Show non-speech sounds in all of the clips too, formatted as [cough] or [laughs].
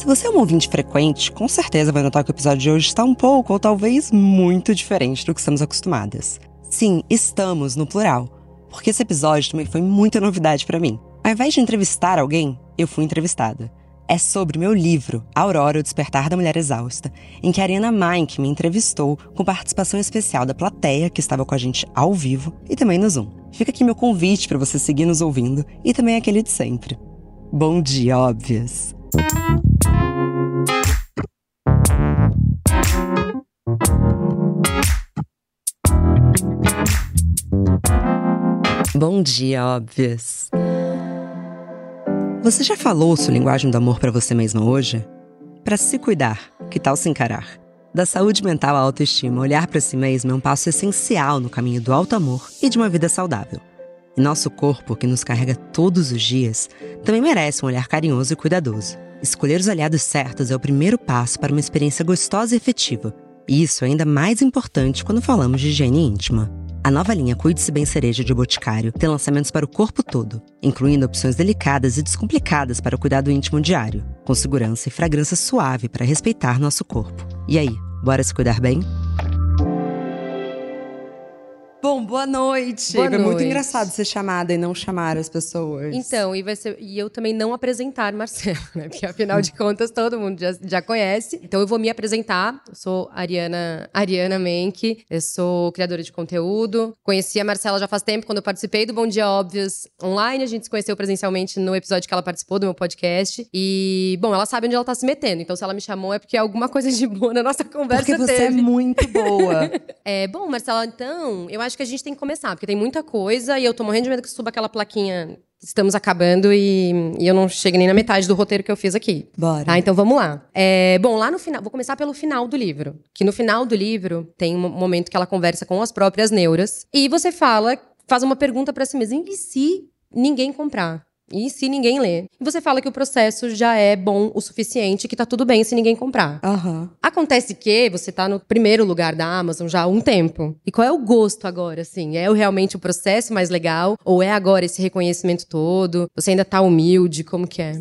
Se você é um ouvinte frequente, com certeza vai notar que o episódio de hoje está um pouco ou talvez muito diferente do que estamos acostumadas. Sim, estamos no plural, porque esse episódio também foi muita novidade para mim. Ao invés de entrevistar alguém, eu fui entrevistada. É sobre meu livro, Aurora, o Despertar da Mulher Exausta, em que a Ariana Mike me entrevistou com participação especial da plateia, que estava com a gente ao vivo, e também no Zoom. Fica aqui meu convite para você seguir nos ouvindo, e também aquele de sempre. Bom dia, óbvias! Bom dia, óbvias! Você já falou sua linguagem do amor para você mesma hoje? Para se cuidar, que tal se encarar? Da saúde mental à autoestima, olhar para si mesma é um passo essencial no caminho do alto amor e de uma vida saudável. E nosso corpo, que nos carrega todos os dias, também merece um olhar carinhoso e cuidadoso. Escolher os aliados certos é o primeiro passo para uma experiência gostosa e efetiva. E isso é ainda mais importante quando falamos de higiene íntima. A nova linha Cuide-se Bem Cereja de Boticário tem lançamentos para o corpo todo, incluindo opções delicadas e descomplicadas para o cuidado íntimo diário, com segurança e fragrância suave para respeitar nosso corpo. E aí, bora se cuidar bem? Bom, boa noite. Boa é muito noite. engraçado ser chamada e não chamar as pessoas. Então, e, vai ser, e eu também não apresentar Marcelo, né? Porque afinal de contas todo mundo já, já conhece. Então eu vou me apresentar. Eu sou Ariana, Ariana Menck, eu sou criadora de conteúdo. Conheci a Marcela já faz tempo, quando eu participei do Bom Dia Óbvios online. A gente se conheceu presencialmente no episódio que ela participou do meu podcast. E, bom, ela sabe onde ela tá se metendo. Então, se ela me chamou, é porque alguma coisa de boa na nossa conversa Porque você teve. é muito boa. [laughs] É, bom, Marcela, então, eu acho que a gente tem que começar, porque tem muita coisa e eu tô morrendo de medo que suba aquela plaquinha. Estamos acabando e, e eu não chego nem na metade do roteiro que eu fiz aqui. Bora. Tá, então vamos lá. É, bom, lá no final, vou começar pelo final do livro. Que no final do livro tem um momento que ela conversa com as próprias neuras e você fala, faz uma pergunta pra si mesma: e se ninguém comprar? E se ninguém? E você fala que o processo já é bom o suficiente, que tá tudo bem se ninguém comprar. Aham. Acontece que você tá no primeiro lugar da Amazon já há um tempo. E qual é o gosto agora, assim? É realmente o processo mais legal? Ou é agora esse reconhecimento todo? Você ainda tá humilde? Como que é?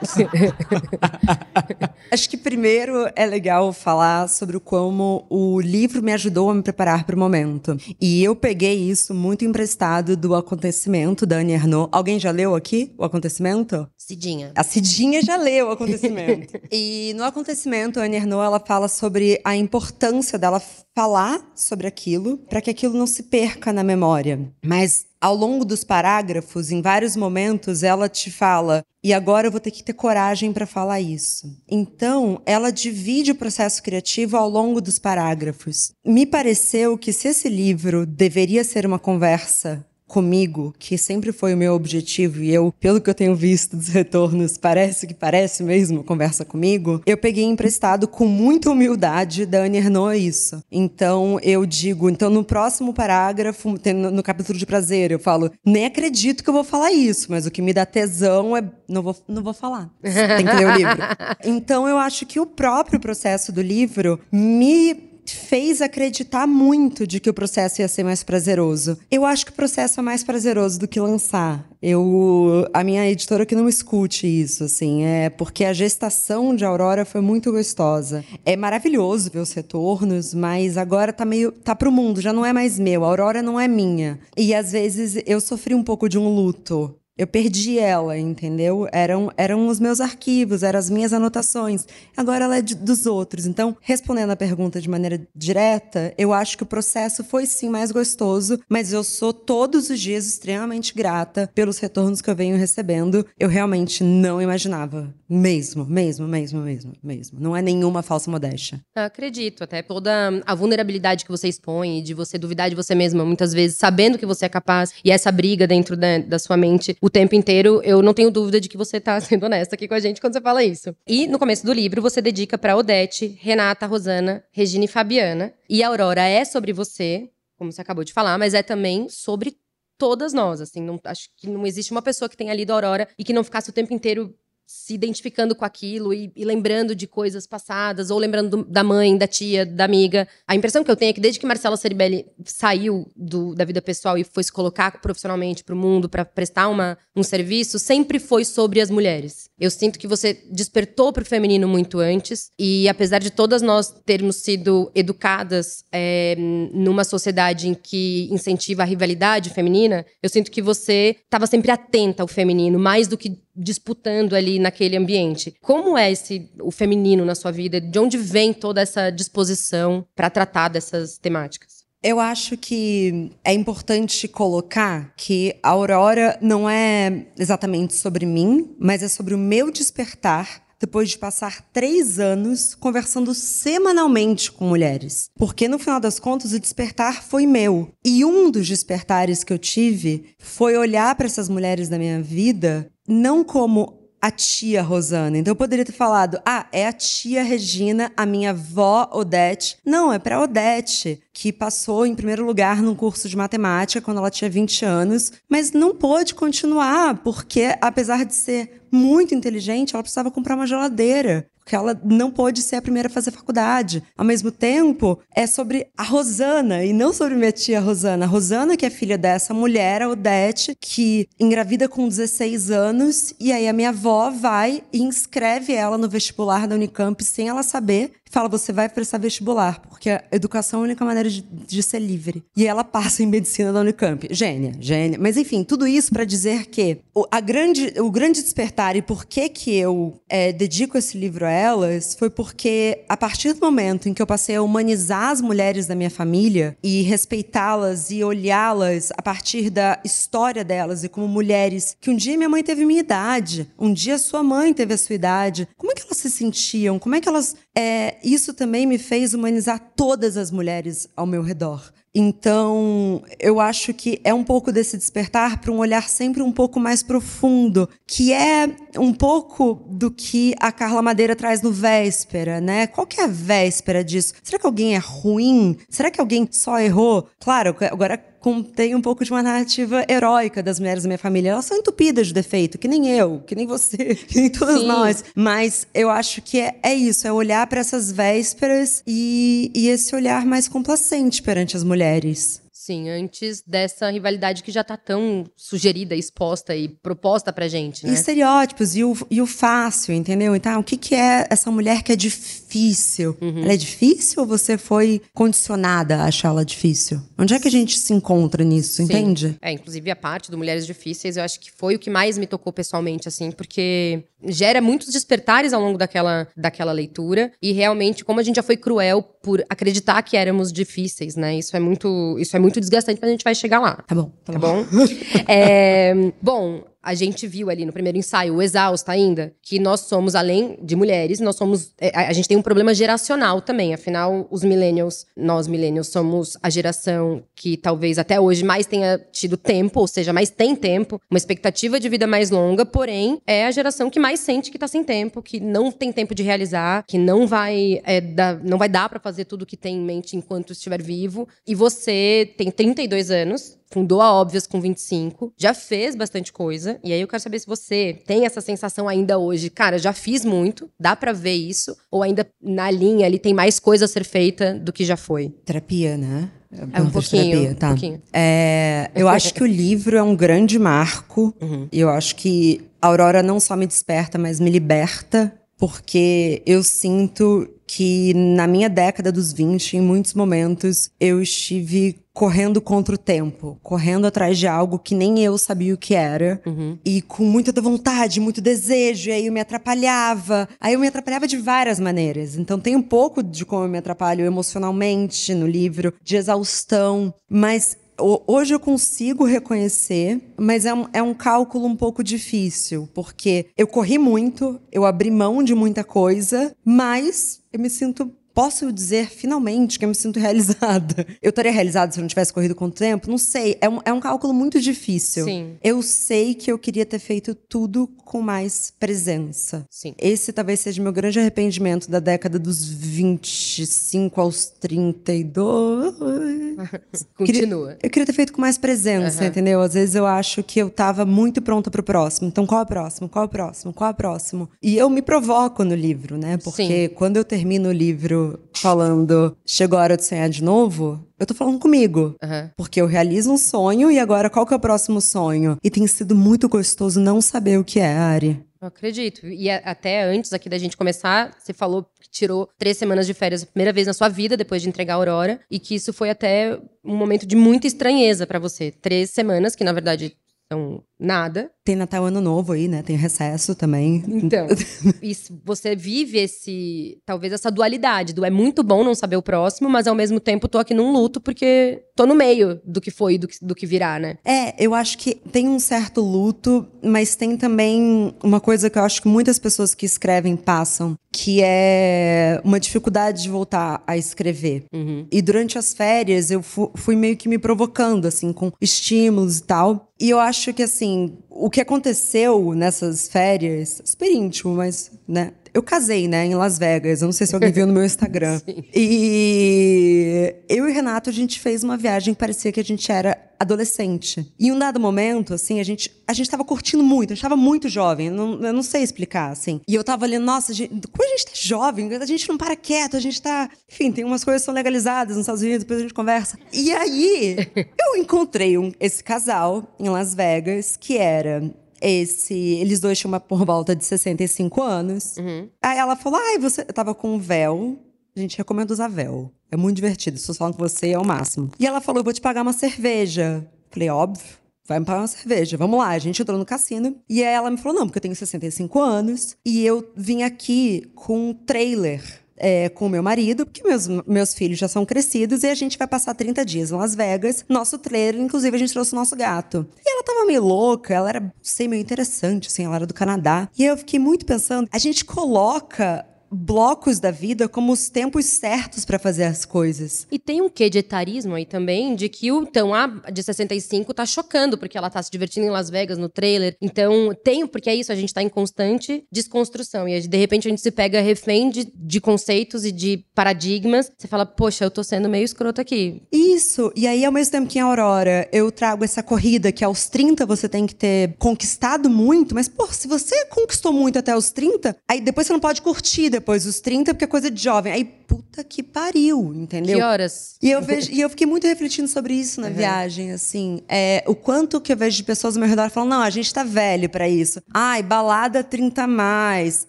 [laughs] Acho que primeiro é legal falar sobre o como o livro me ajudou a me preparar para o momento. E eu peguei isso muito emprestado do acontecimento da Annie Ernaux. Alguém já leu aqui o acontecimento? Cidinha. A Cidinha já leu o acontecimento. [laughs] e no acontecimento, a Annie Ernaux, ela fala sobre a importância dela falar sobre aquilo para que aquilo não se perca na memória. Mas ao longo dos parágrafos, em vários momentos, ela te fala: e agora eu vou ter que ter coragem para falar isso. Então, ela divide o processo criativo ao longo dos parágrafos. Me pareceu que se esse livro deveria ser uma conversa comigo, que sempre foi o meu objetivo, e eu, pelo que eu tenho visto dos retornos, parece que parece mesmo conversa comigo, eu peguei emprestado com muita humildade da Annie Ernaux isso. Então, eu digo, então no próximo parágrafo, no capítulo de prazer, eu falo, nem acredito que eu vou falar isso, mas o que me dá tesão é, não vou, não vou falar. Tem que ler o livro. [laughs] Então, eu acho que o próprio processo do livro me fez acreditar muito de que o processo ia ser mais prazeroso. Eu acho que o processo é mais prazeroso do que lançar. Eu, a minha editora que não escute isso, assim, é porque a gestação de Aurora foi muito gostosa. É maravilhoso ver os retornos, mas agora tá meio tá pro mundo, já não é mais meu. A Aurora não é minha. E às vezes eu sofri um pouco de um luto eu perdi ela, entendeu? Eram, eram os meus arquivos, eram as minhas anotações. Agora ela é de, dos outros. Então, respondendo a pergunta de maneira direta, eu acho que o processo foi sim mais gostoso, mas eu sou todos os dias extremamente grata pelos retornos que eu venho recebendo. Eu realmente não imaginava. Mesmo, mesmo, mesmo, mesmo, mesmo. Não é nenhuma falsa modéstia. Acredito, até toda a vulnerabilidade que você expõe, de você duvidar de você mesma, muitas vezes, sabendo que você é capaz, e essa briga dentro da, da sua mente o tempo inteiro, eu não tenho dúvida de que você tá [laughs] sendo honesta aqui com a gente quando você fala isso. E no começo do livro, você dedica pra Odete, Renata, Rosana, Regina e Fabiana. E a Aurora é sobre você, como você acabou de falar, mas é também sobre todas nós, assim, não, acho que não existe uma pessoa que tenha lido Aurora e que não ficasse o tempo inteiro se identificando com aquilo e, e lembrando de coisas passadas, ou lembrando do, da mãe, da tia, da amiga. A impressão que eu tenho é que desde que Marcela Ceribelli saiu do, da vida pessoal e foi se colocar profissionalmente para o mundo, para prestar uma, um serviço, sempre foi sobre as mulheres. Eu sinto que você despertou para o feminino muito antes, e apesar de todas nós termos sido educadas é, numa sociedade em que incentiva a rivalidade feminina, eu sinto que você estava sempre atenta ao feminino, mais do que disputando ali naquele ambiente. Como é esse o feminino na sua vida? De onde vem toda essa disposição para tratar dessas temáticas? Eu acho que é importante colocar que a Aurora não é exatamente sobre mim, mas é sobre o meu despertar depois de passar três anos conversando semanalmente com mulheres. Porque, no final das contas, o despertar foi meu. E um dos despertares que eu tive foi olhar para essas mulheres da minha vida não como a tia Rosana. Então eu poderia ter falado: ah, é a tia Regina, a minha avó Odete. Não, é para Odete, que passou em primeiro lugar num curso de matemática quando ela tinha 20 anos, mas não pôde continuar, porque apesar de ser muito inteligente, ela precisava comprar uma geladeira porque ela não pôde ser a primeira a fazer faculdade. Ao mesmo tempo, é sobre a Rosana e não sobre minha tia Rosana. A Rosana, que é filha dessa mulher, a Odete, que engravida com 16 anos, e aí a minha avó vai e inscreve ela no vestibular da Unicamp sem ela saber fala: você vai prestar vestibular, porque a educação é a única maneira de, de, ser livre. E ela passa em medicina da Unicamp. Gênia, gênia. Mas enfim, tudo isso para dizer que o, a grande, o grande despertar e por que, que eu é, dedico esse livro a elas foi porque a partir do momento em que eu passei a humanizar as mulheres da minha família e respeitá-las e olhá-las a partir da história delas e como mulheres que um dia minha mãe teve minha idade, um dia sua mãe teve a sua idade, como é que elas se sentiam? Como é que elas é, isso também me fez humanizar todas as mulheres ao meu redor. Então, eu acho que é um pouco desse despertar para um olhar sempre um pouco mais profundo, que é um pouco do que a Carla Madeira traz no Véspera, né? Qual que é a véspera disso? Será que alguém é ruim? Será que alguém só errou? Claro, agora contém um pouco de uma narrativa heróica das mulheres da minha família. Elas são entupidas de defeito, que nem eu, que nem você, [laughs] que nem todos Sim. nós. Mas eu acho que é, é isso, é olhar para essas vésperas e, e esse olhar mais complacente perante as mulheres. Sim, antes dessa rivalidade que já tá tão sugerida, exposta e proposta pra gente, né? E estereótipos, e o, e o fácil, entendeu? Então, o que, que é essa mulher que é difícil? Uhum. Ela é difícil ou você foi condicionada a achar ela difícil? Onde é que a gente se encontra nisso, Sim. entende? É, inclusive a parte do Mulheres Difíceis, eu acho que foi o que mais me tocou pessoalmente, assim, porque gera muitos despertares ao longo daquela, daquela leitura, e realmente, como a gente já foi cruel por acreditar que éramos difíceis, né? Isso é muito, isso é muito desgastante, mas a gente vai chegar lá. Tá bom. Tá, tá bom? bom? [laughs] é, bom, a gente viu ali no primeiro ensaio, o exausta ainda, que nós somos, além de mulheres, nós somos. É, a gente tem um problema geracional também. Afinal, os millennials, nós millennials, somos a geração que talvez até hoje mais tenha tido tempo, ou seja, mais tem tempo, uma expectativa de vida mais longa, porém, é a geração que mais sente que tá sem tempo, que não tem tempo de realizar, que não vai, é, dar, não vai dar para fazer tudo que tem em mente enquanto estiver vivo. E você tem 32 anos, fundou a Óbvias com 25, já fez bastante coisa. E aí eu quero saber se você tem essa sensação ainda hoje, cara, já fiz muito, dá para ver isso, ou ainda na linha ali tem mais coisa a ser feita do que já foi? Terapia, né? É um pouquinho, tá. um pouquinho. É, eu [laughs] acho que o livro é um grande marco. Uhum. E eu acho que a Aurora não só me desperta, mas me liberta. Porque eu sinto que na minha década dos 20, em muitos momentos, eu estive correndo contra o tempo, correndo atrás de algo que nem eu sabia o que era, uhum. e com muita vontade, muito desejo, e aí eu me atrapalhava. Aí eu me atrapalhava de várias maneiras. Então tem um pouco de como eu me atrapalho emocionalmente no livro, de exaustão, mas hoje eu consigo reconhecer, mas é um, é um cálculo um pouco difícil, porque eu corri muito, eu abri mão de muita coisa, mas eu me sinto posso dizer finalmente que eu me sinto [laughs] realizada. Eu estaria realizada se eu não tivesse corrido com o tempo? Não sei. É um, é um cálculo muito difícil. Sim. Eu sei que eu queria ter feito tudo com mais presença. Sim. Esse talvez seja meu grande arrependimento da década dos 25 aos 32. [laughs] Continua. Eu queria ter feito com mais presença, Aham. entendeu? Às vezes eu acho que eu tava muito pronta pro próximo. Então, qual é o próximo? Qual é o próximo? Qual é o próximo? E eu me provoco no livro, né? Porque quando eu termino o livro falando chegou a hora de sonhar de novo, eu tô falando comigo. Aham. Porque eu realizo um sonho e agora qual que é o próximo sonho? E tem sido muito gostoso não saber o que é, Ari. Eu acredito. E a- até antes aqui da gente começar, você falou que tirou três semanas de férias a primeira vez na sua vida, depois de entregar a Aurora, e que isso foi até um momento de muita estranheza pra você. Três semanas, que na verdade são nada. Tem Natal Ano Novo aí, né? Tem recesso também. Então, [laughs] e se você vive esse, talvez essa dualidade do é muito bom não saber o próximo, mas ao mesmo tempo tô aqui num luto porque tô no meio do que foi e do que, do que virá, né? É, eu acho que tem um certo luto, mas tem também uma coisa que eu acho que muitas pessoas que escrevem passam, que é uma dificuldade de voltar a escrever. Uhum. E durante as férias eu fu- fui meio que me provocando, assim, com estímulos e tal. E eu acho que, assim, o que aconteceu nessas férias, super íntimo, mas, né? Eu casei, né, em Las Vegas. Eu não sei se alguém viu no meu Instagram. [laughs] Sim. E eu e o Renato, a gente fez uma viagem que parecia que a gente era adolescente. E em um dado momento, assim, a gente, a gente tava curtindo muito, a gente tava muito jovem, eu não, eu não sei explicar, assim. E eu tava olhando, nossa, a gente, como a gente tá jovem, a gente não para quieto, a gente tá. Enfim, tem umas coisas que são legalizadas nos Estados Unidos, depois a gente conversa. E aí, [laughs] eu encontrei um- esse casal em Las Vegas, que era. Esse, eles dois tinham uma, por volta de 65 anos. Uhum. Aí ela falou: Ai, você. Eu tava com um véu. A gente recomenda usar véu. É muito divertido. Se eu falando com você, é o máximo. E ela falou: Eu vou te pagar uma cerveja. Falei: Óbvio. Vai me pagar uma cerveja. Vamos lá. A gente entrou no cassino. E aí ela me falou: Não, porque eu tenho 65 anos. E eu vim aqui com um trailer. É, com meu marido, porque meus, meus filhos já são crescidos e a gente vai passar 30 dias em Las Vegas. Nosso trailer, inclusive, a gente trouxe o nosso gato. E ela tava meio louca, ela era, sei, meio interessante, assim, ela era do Canadá. E eu fiquei muito pensando, a gente coloca blocos da vida como os tempos certos pra fazer as coisas. E tem um quê de etarismo aí também, de que o então a de 65 tá chocando, porque ela tá se divertindo em Las Vegas no trailer. Então, tem, porque é isso, a gente tá em constante desconstrução. E de repente a gente se pega refém de, de conceitos e de paradigmas. Você fala, poxa, eu tô sendo meio escroto aqui. Isso, e aí ao mesmo tempo que em Aurora eu trago essa corrida que aos 30 você tem que ter conquistado muito, mas pô, se você conquistou muito até os 30, aí depois você não pode curtir depois dos 30 porque é coisa de jovem. Aí puta que pariu, entendeu? Que horas? E eu vejo, e eu fiquei muito refletindo sobre isso na viagem, assim, é, o quanto que eu vejo de pessoas ao meu redor falando, não, a gente tá velho pra isso. Ai, balada 30 a mais.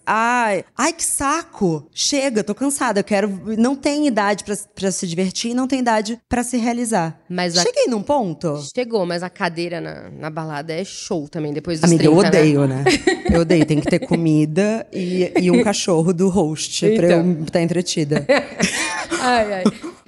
Ai, ai que saco. Chega, tô cansada, eu quero, não tem idade pra, pra se divertir, não tem idade pra se realizar. Mas a- Cheguei num ponto. Chegou, mas a cadeira na, na balada é show também, depois dos Amiga, eu 30, né? odeio, né? Eu odeio. Tem que ter comida e, e um [laughs] cachorro do host pra eu Então. estar entretida. [laughs] Ai, ai.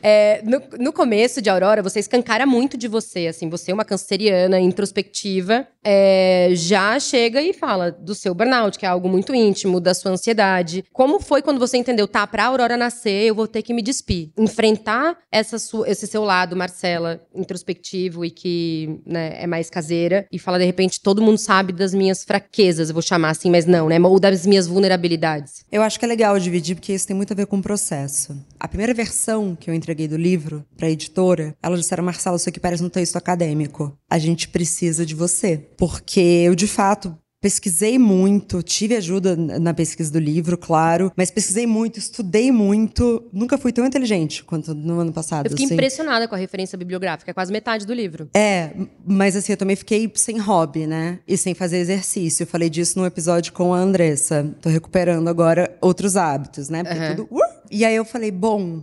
É, no, no começo de Aurora, você escancara muito de você, assim, você é uma canceriana introspectiva, é, já chega e fala do seu burnout, que é algo muito íntimo, da sua ansiedade. Como foi quando você entendeu, tá, pra Aurora nascer, eu vou ter que me despir? Enfrentar essa sua- esse seu lado, Marcela, introspectivo e que né, é mais caseira, e falar, de repente, todo mundo sabe das minhas fraquezas, eu vou chamar assim, mas não, né? Ou das minhas vulnerabilidades. Eu acho que é legal dividir, porque isso tem muito a ver com o processo. A primeira versão que eu entreguei do livro pra editora, elas disseram, Marcela, isso aqui parece um texto acadêmico. A gente precisa de você. Porque eu, de fato, pesquisei muito, tive ajuda na pesquisa do livro, claro, mas pesquisei muito, estudei muito. Nunca fui tão inteligente quanto no ano passado. Eu fiquei assim. impressionada com a referência bibliográfica, é quase metade do livro. É, mas assim, eu também fiquei sem hobby, né? E sem fazer exercício. Eu falei disso num episódio com a Andressa. Tô recuperando agora outros hábitos, né? Porque Aham. tudo. Uh! E aí eu falei, bom,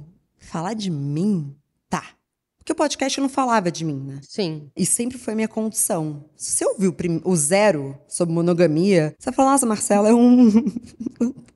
falar de mim? Tá. Porque o podcast não falava de mim, né? Sim. E sempre foi minha condição. Se você ouviu o, o zero sobre monogamia, você vai falar, nossa, Marcela é um. [laughs]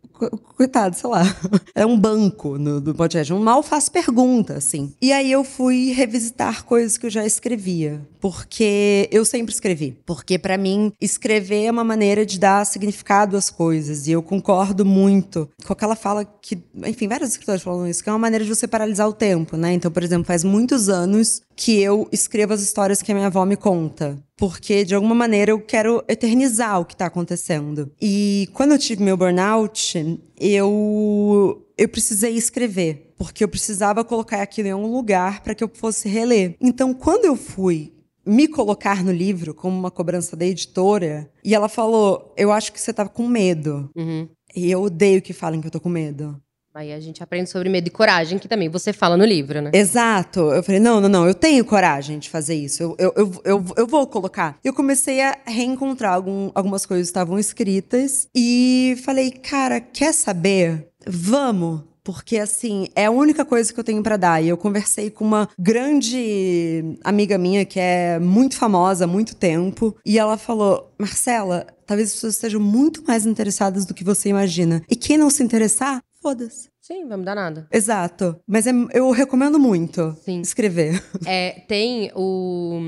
coitado, sei lá. [laughs] É um banco no, do podcast. Um mal faz pergunta, assim. E aí eu fui revisitar coisas que eu já escrevia. Porque eu sempre escrevi. Porque para mim, escrever é uma maneira de dar significado às coisas. E eu concordo muito com aquela fala que, enfim, vários escritores falam isso, que é uma maneira de você paralisar o tempo, né? Então, por exemplo, faz muitos anos que eu escrevo as histórias que a minha avó me conta. Porque, de alguma maneira, eu quero eternizar o que está acontecendo. E quando eu tive meu burnout, eu, eu precisei escrever. Porque eu precisava colocar aquilo em um lugar para que eu fosse reler. Então, quando eu fui me colocar no livro como uma cobrança da editora, e ela falou: Eu acho que você tá com medo. Uhum. E eu odeio que falem que eu tô com medo. Aí a gente aprende sobre medo e coragem, que também você fala no livro, né? Exato. Eu falei, não, não, não, eu tenho coragem de fazer isso. Eu, eu, eu, eu, eu vou colocar. Eu comecei a reencontrar algum, algumas coisas que estavam escritas e falei, cara, quer saber? Vamos. Porque, assim, é a única coisa que eu tenho para dar. E eu conversei com uma grande amiga minha que é muito famosa há muito tempo. E ela falou: Marcela, talvez as pessoas estejam muito mais interessadas do que você imagina. E quem não se interessar, foda-se. Sim, vai mudar nada. Exato. Mas é, eu recomendo muito Sim. escrever. [laughs] É, tem o.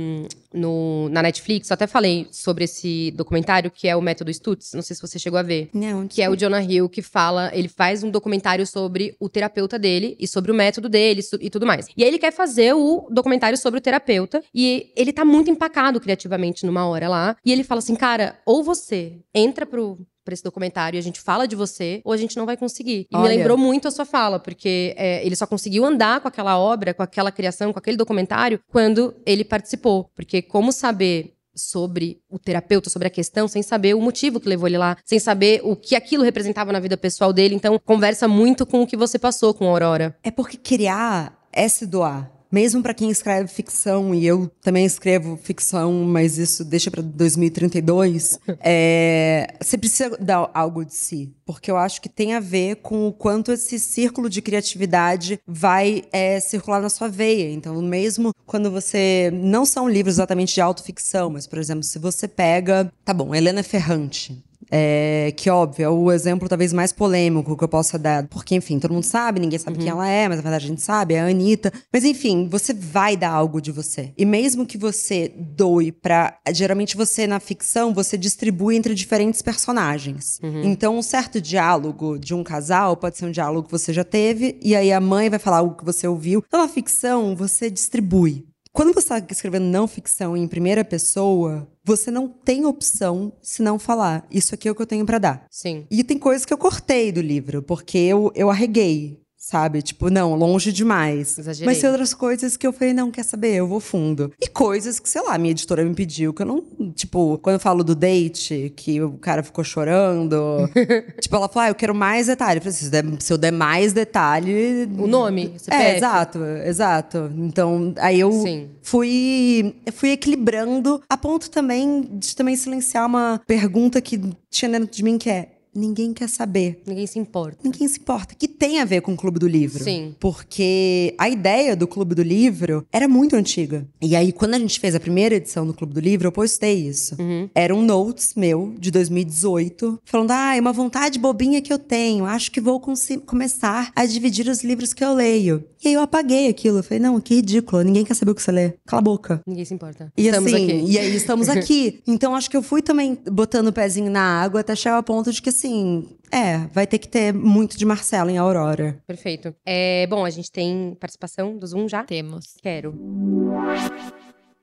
No, na Netflix, eu até falei sobre esse documentário que é o Método Stutz. Não sei se você chegou a ver. Não, Que é o Jonah Hill que fala, ele faz um documentário sobre o terapeuta dele e sobre o método dele e tudo mais. E aí ele quer fazer o documentário sobre o terapeuta e ele tá muito empacado criativamente numa hora lá. E ele fala assim, cara, ou você entra pro pra esse documentário e a gente fala de você, ou a gente não vai conseguir. E me Olha. lembrou muito a sua fala, porque é, ele só conseguiu andar com aquela obra, com aquela criação, com aquele documentário, quando ele participou. Porque como saber sobre o terapeuta, sobre a questão, sem saber o motivo que levou ele lá, sem saber o que aquilo representava na vida pessoal dele. Então, conversa muito com o que você passou com a Aurora. É porque criar é se doar. Mesmo para quem escreve ficção, e eu também escrevo ficção, mas isso deixa para 2032, [laughs] é, você precisa dar algo de si. Porque eu acho que tem a ver com o quanto esse círculo de criatividade vai é, circular na sua veia. Então, mesmo quando você. Não são livros exatamente de autoficção, mas, por exemplo, se você pega. Tá bom, Helena Ferrante. É, que óbvio, é o exemplo talvez mais polêmico que eu possa dar. Porque, enfim, todo mundo sabe, ninguém sabe quem ela é, mas na verdade a gente sabe, é a Anitta. Mas enfim, você vai dar algo de você. E mesmo que você doe pra. Geralmente você, na ficção, você distribui entre diferentes personagens. Então, um certo diálogo de um casal pode ser um diálogo que você já teve, e aí a mãe vai falar algo que você ouviu. Então, na ficção, você distribui. Quando você está escrevendo não ficção em primeira pessoa, você não tem opção se não falar. Isso aqui é o que eu tenho pra dar. Sim. E tem coisas que eu cortei do livro, porque eu, eu arreguei. Sabe? Tipo, não, longe demais. Exagerei. Mas tem outras coisas que eu falei, não, quer saber? Eu vou fundo. E coisas que, sei lá, minha editora me pediu, que eu não. Tipo, quando eu falo do date, que o cara ficou chorando. [laughs] tipo, ela falou, ah, eu quero mais detalhe. Eu falei, se, eu der- se eu der mais detalhe. O nome, CPF. É, exato, exato. Então, aí eu Sim. fui, fui equilibrando a ponto também de também silenciar uma pergunta que tinha dentro de mim que é ninguém quer saber. Ninguém se importa. Ninguém se importa. Que tem a ver com o Clube do Livro. Sim. Porque a ideia do Clube do Livro era muito antiga. E aí, quando a gente fez a primeira edição do Clube do Livro, eu postei isso. Era um notes meu, de 2018, falando: ah, é uma vontade bobinha que eu tenho. Acho que vou começar a dividir os livros que eu leio. E aí eu apaguei aquilo. Eu falei: não, que ridículo. Ninguém quer saber o que você lê. Cala a boca. Ninguém se importa. E Estamos assim, aqui. e aí estamos [laughs] aqui. Então acho que eu fui também botando o pezinho na água até chegar ao ponto de que assim, é, vai ter que ter muito de Marcelo em Aurora. Perfeito. É, bom, a gente tem participação do Zoom já? Temos. Quero.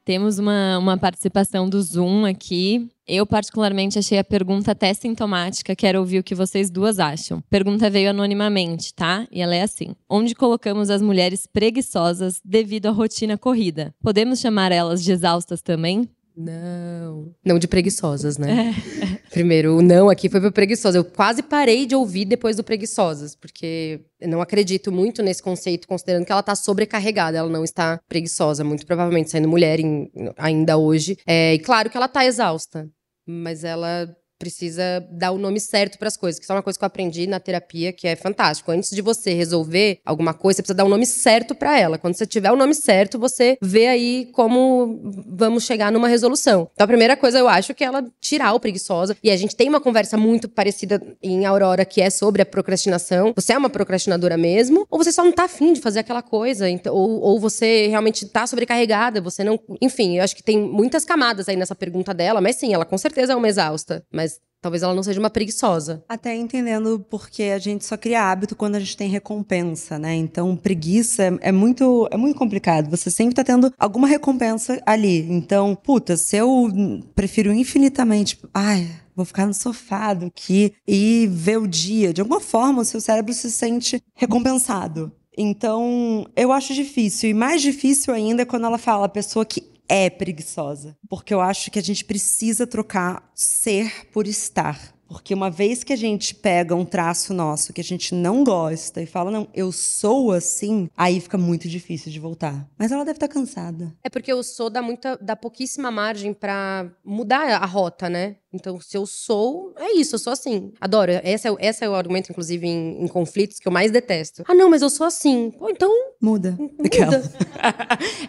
Temos uma, uma participação do Zoom aqui. Eu, particularmente, achei a pergunta até sintomática. Quero ouvir o que vocês duas acham. Pergunta veio anonimamente, tá? E ela é assim: Onde colocamos as mulheres preguiçosas devido à rotina corrida? Podemos chamar elas de exaustas também? Não. Não de preguiçosas, né? [laughs] Primeiro, o não aqui foi pra preguiçosa. Eu quase parei de ouvir depois do preguiçosas, porque eu não acredito muito nesse conceito, considerando que ela tá sobrecarregada, ela não está preguiçosa, muito provavelmente sendo mulher em- ainda hoje. É, e claro que ela tá exausta, mas ela precisa dar o nome certo para as coisas, que isso é uma coisa que eu aprendi na terapia, que é fantástico. Antes de você resolver alguma coisa, você precisa dar o nome certo para ela. Quando você tiver o nome certo, você vê aí como vamos chegar numa resolução. Então a primeira coisa eu acho que é ela tirar o preguiçosa. E a gente tem uma conversa muito parecida em Aurora que é sobre a procrastinação. Você é uma procrastinadora mesmo ou você só não tá afim de fazer aquela coisa, então, ou, ou você realmente tá sobrecarregada, você não, enfim, eu acho que tem muitas camadas aí nessa pergunta dela, mas sim, ela com certeza é uma exausta, mas Talvez ela não seja uma preguiçosa. Até entendendo porque a gente só cria hábito quando a gente tem recompensa, né? Então, preguiça é, é muito, é muito complicado. Você sempre tá tendo alguma recompensa ali. Então, puta, se eu prefiro infinitamente. Ai, vou ficar no sofá aqui e ver o dia. De alguma forma, o seu cérebro se sente recompensado. Então, eu acho difícil. E mais difícil ainda é quando ela fala a pessoa que é preguiçosa. Porque eu acho que a gente precisa trocar ser por estar. Porque uma vez que a gente pega um traço nosso que a gente não gosta e fala, não, eu sou assim, aí fica muito difícil de voltar. Mas ela deve estar tá cansada. É porque eu sou dá muita, dá pouquíssima margem para mudar a rota, né? Então, se eu sou, é isso, eu sou assim. Adoro. Esse é, esse é o argumento, inclusive, em, em conflitos que eu mais detesto. Ah, não, mas eu sou assim. Pô, então. Muda. [laughs] Muda.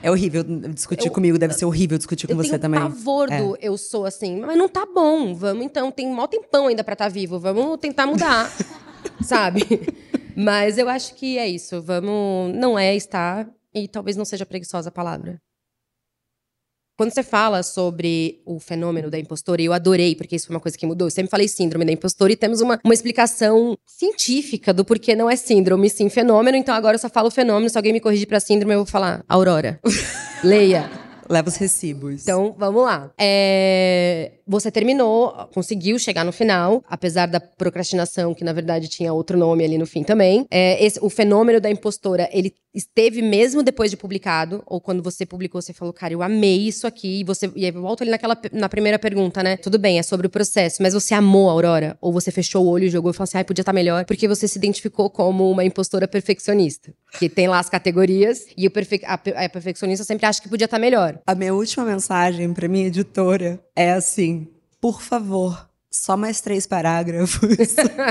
é horrível discutir eu, comigo, deve ser horrível discutir com você também. Eu tenho pavor do eu sou assim. Mas não tá bom. Vamos então, tem um maior tempão ainda pra estar tá vivo. Vamos tentar mudar. [laughs] sabe? Mas eu acho que é isso. Vamos. Não é estar. E talvez não seja preguiçosa a palavra. Quando você fala sobre o fenômeno da impostora, e eu adorei, porque isso foi uma coisa que mudou. Eu sempre falei síndrome da impostora e temos uma, uma explicação científica do porquê não é síndrome, sim fenômeno. Então agora eu só falo fenômeno. Se alguém me corrigir para síndrome, eu vou falar Aurora. [laughs] Leia. Leva os recibos. Então, vamos lá. É... Você terminou, conseguiu chegar no final, apesar da procrastinação, que na verdade tinha outro nome ali no fim também. É, esse, o fenômeno da impostora, ele esteve mesmo depois de publicado, ou quando você publicou, você falou, cara, eu amei isso aqui, e você. E aí volto ali naquela, na primeira pergunta, né? Tudo bem, é sobre o processo, mas você amou a Aurora? Ou você fechou o olho e jogou e falou assim, ai, podia estar tá melhor, porque você se identificou como uma impostora perfeccionista. Que tem lá as categorias, e o perfe a, a perfeccionista sempre acha que podia estar tá melhor. A minha última mensagem para minha editora é assim: por favor, só mais três parágrafos.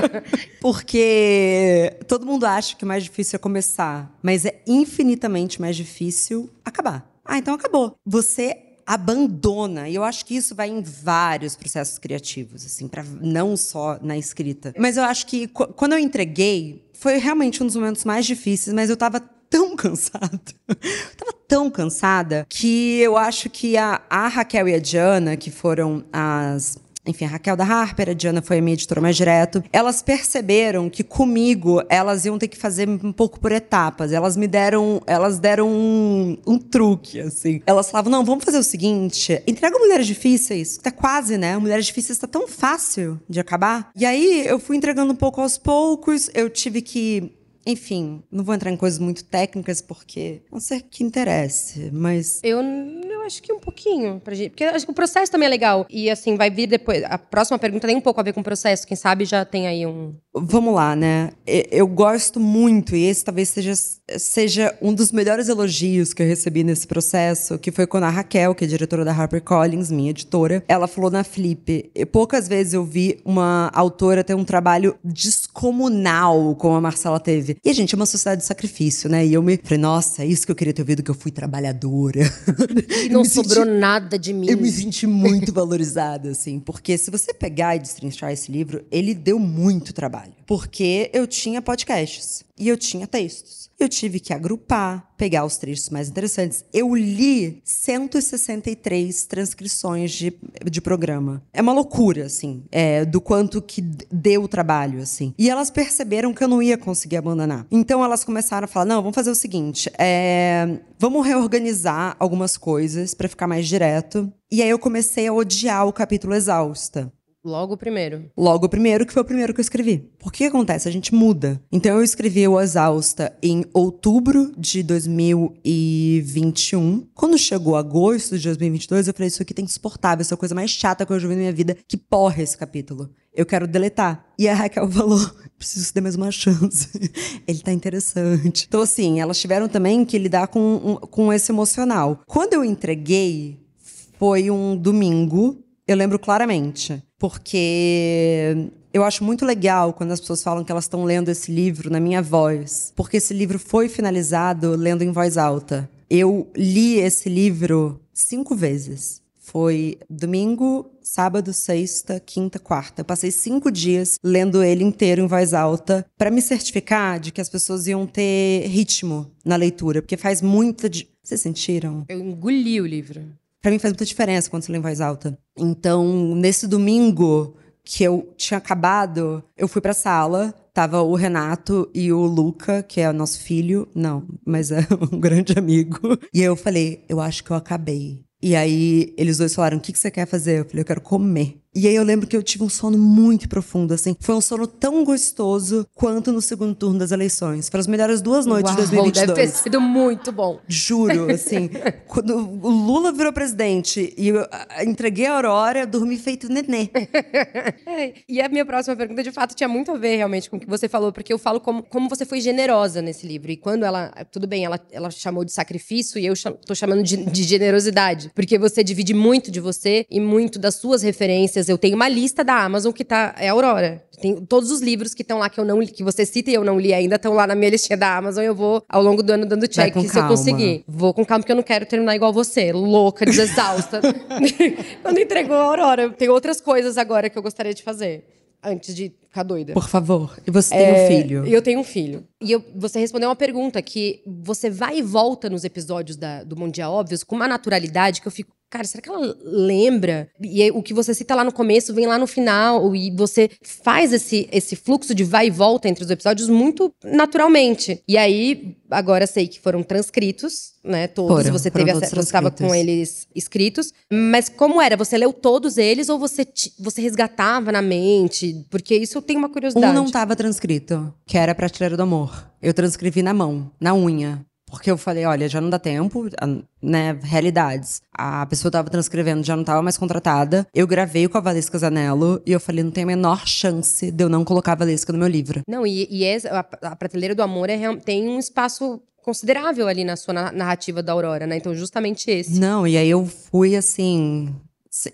[laughs] Porque todo mundo acha que o mais difícil é começar, mas é infinitamente mais difícil acabar. Ah, então acabou. Você abandona. E eu acho que isso vai em vários processos criativos, assim, para não só na escrita. Mas eu acho que quando eu entreguei, foi realmente um dos momentos mais difíceis, mas eu tava tão [laughs] cansada. Eu tava tão cansada que eu acho que a, a Raquel e a Diana, que foram as enfim, a Raquel da Harper, a Diana foi a minha editora mais direto. Elas perceberam que comigo elas iam ter que fazer um pouco por etapas. Elas me deram, elas deram um, um truque, assim. Elas falavam: não, vamos fazer o seguinte: entrega Mulheres Difíceis, tá quase, né? Mulheres Difíceis tá tão fácil de acabar. E aí eu fui entregando um pouco aos poucos, eu tive que enfim, não vou entrar em coisas muito técnicas porque não sei que interesse, mas. Eu, eu acho que um pouquinho, pra gente, porque acho que o processo também é legal. E assim, vai vir depois. A próxima pergunta tem um pouco a ver com o processo, quem sabe já tem aí um. Vamos lá, né? Eu gosto muito, e esse talvez seja, seja um dos melhores elogios que eu recebi nesse processo, que foi quando a Raquel, que é diretora da HarperCollins, minha editora, ela falou na Flip. Poucas vezes eu vi uma autora ter um trabalho descomunal como a Marcela teve. E a gente é uma sociedade de sacrifício, né? E eu me falei, nossa, é isso que eu queria ter ouvido, que eu fui trabalhadora. [laughs] E não sobrou senti, nada de mim. Eu me senti muito valorizada, assim, porque se você pegar e destrinchar esse livro, ele deu muito trabalho. Porque eu tinha podcasts e eu tinha textos. Eu tive que agrupar, pegar os trechos mais interessantes. Eu li 163 transcrições de, de programa. É uma loucura, assim, é, do quanto que deu o trabalho, assim. E elas perceberam que eu não ia conseguir abandonar. Então elas começaram a falar: não, vamos fazer o seguinte, é, vamos reorganizar algumas coisas para ficar mais direto. E aí eu comecei a odiar o capítulo exausta. Logo o primeiro. Logo o primeiro, que foi o primeiro que eu escrevi. Por que acontece? A gente muda. Então eu escrevi o Exausta em outubro de 2021. Quando chegou agosto de 2022, eu falei: Isso aqui tem insuportável, essa é a coisa mais chata que eu já vi na minha vida. Que porra esse capítulo. Eu quero deletar. E a Raquel [laughs] falou: preciso ter mais uma chance. [laughs] Ele tá interessante. Então, assim, elas tiveram também que lidar com, com esse emocional. Quando eu entreguei, foi um domingo Eu lembro claramente, porque eu acho muito legal quando as pessoas falam que elas estão lendo esse livro na minha voz, porque esse livro foi finalizado lendo em voz alta. Eu li esse livro cinco vezes. Foi domingo, sábado, sexta, quinta, quarta. Eu passei cinco dias lendo ele inteiro em voz alta para me certificar de que as pessoas iam ter ritmo na leitura, porque faz muita. Di... Vocês sentiram? Eu engoli o livro. Para mim faz muita diferença quando você lê em voz alta. Então, nesse domingo que eu tinha acabado, eu fui pra sala, tava o Renato e o Luca, que é o nosso filho, não, mas é [laughs] um grande amigo. E aí eu falei, eu acho que eu acabei. E aí eles dois falaram: o que, que você quer fazer? Eu falei, eu quero comer. E aí eu lembro que eu tive um sono muito profundo, assim. Foi um sono tão gostoso quanto no segundo turno das eleições. Foram as melhores duas noites Uau, de 2022. Deve ter sido muito bom. Juro, assim. [laughs] quando o Lula virou presidente e eu entreguei a Aurora, eu dormi feito nenê. [laughs] É, e a minha próxima pergunta, de fato, tinha muito a ver realmente com o que você falou, porque eu falo como, como você foi generosa nesse livro. E quando ela. Tudo bem, ela, ela chamou de sacrifício e eu cham, tô chamando de, de generosidade. Porque você divide muito de você e muito das suas referências. Eu tenho uma lista da Amazon que tá. É Aurora. Tem todos os livros que estão lá que eu não que você cita e eu não li ainda, estão lá na minha listinha da Amazon. Eu vou ao longo do ano dando check se eu calma. conseguir. Vou com calma, porque eu não quero terminar igual você, louca, desexausta. [laughs] Quando entregou a Aurora. Tem outras coisas agora que eu gostaria de fazer. Antes de ficar doida. Por favor. E você tem É, um filho. Eu tenho um filho. E eu- você respondeu uma pergunta que você vai e volta nos episódios da- do Mundial Óbvios com uma naturalidade que eu fico. Cara, será que ela lembra? E aí, o que você cita lá no começo vem lá no final. E você faz esse, esse fluxo de vai e volta entre os episódios muito naturalmente. E aí, agora sei que foram transcritos, né? Todos. Foram, você teve acesso, você estava com eles escritos. Mas como era? Você leu todos eles ou você, você resgatava na mente? Porque isso eu tenho uma curiosidade. Um não estava transcrito, que era Prateleira do Amor. Eu transcrevi na mão, na unha. Porque eu falei, olha, já não dá tempo, né? Realidades. A pessoa tava transcrevendo, já não tava mais contratada. Eu gravei com a Valesca Zanello e eu falei, não tem a menor chance de eu não colocar a Valesca no meu livro. Não, e, e essa- a, a Prateleira do Amor é, tem um espaço considerável ali na sua na- narrativa da Aurora, né? Então, justamente esse. Não, e aí eu fui assim.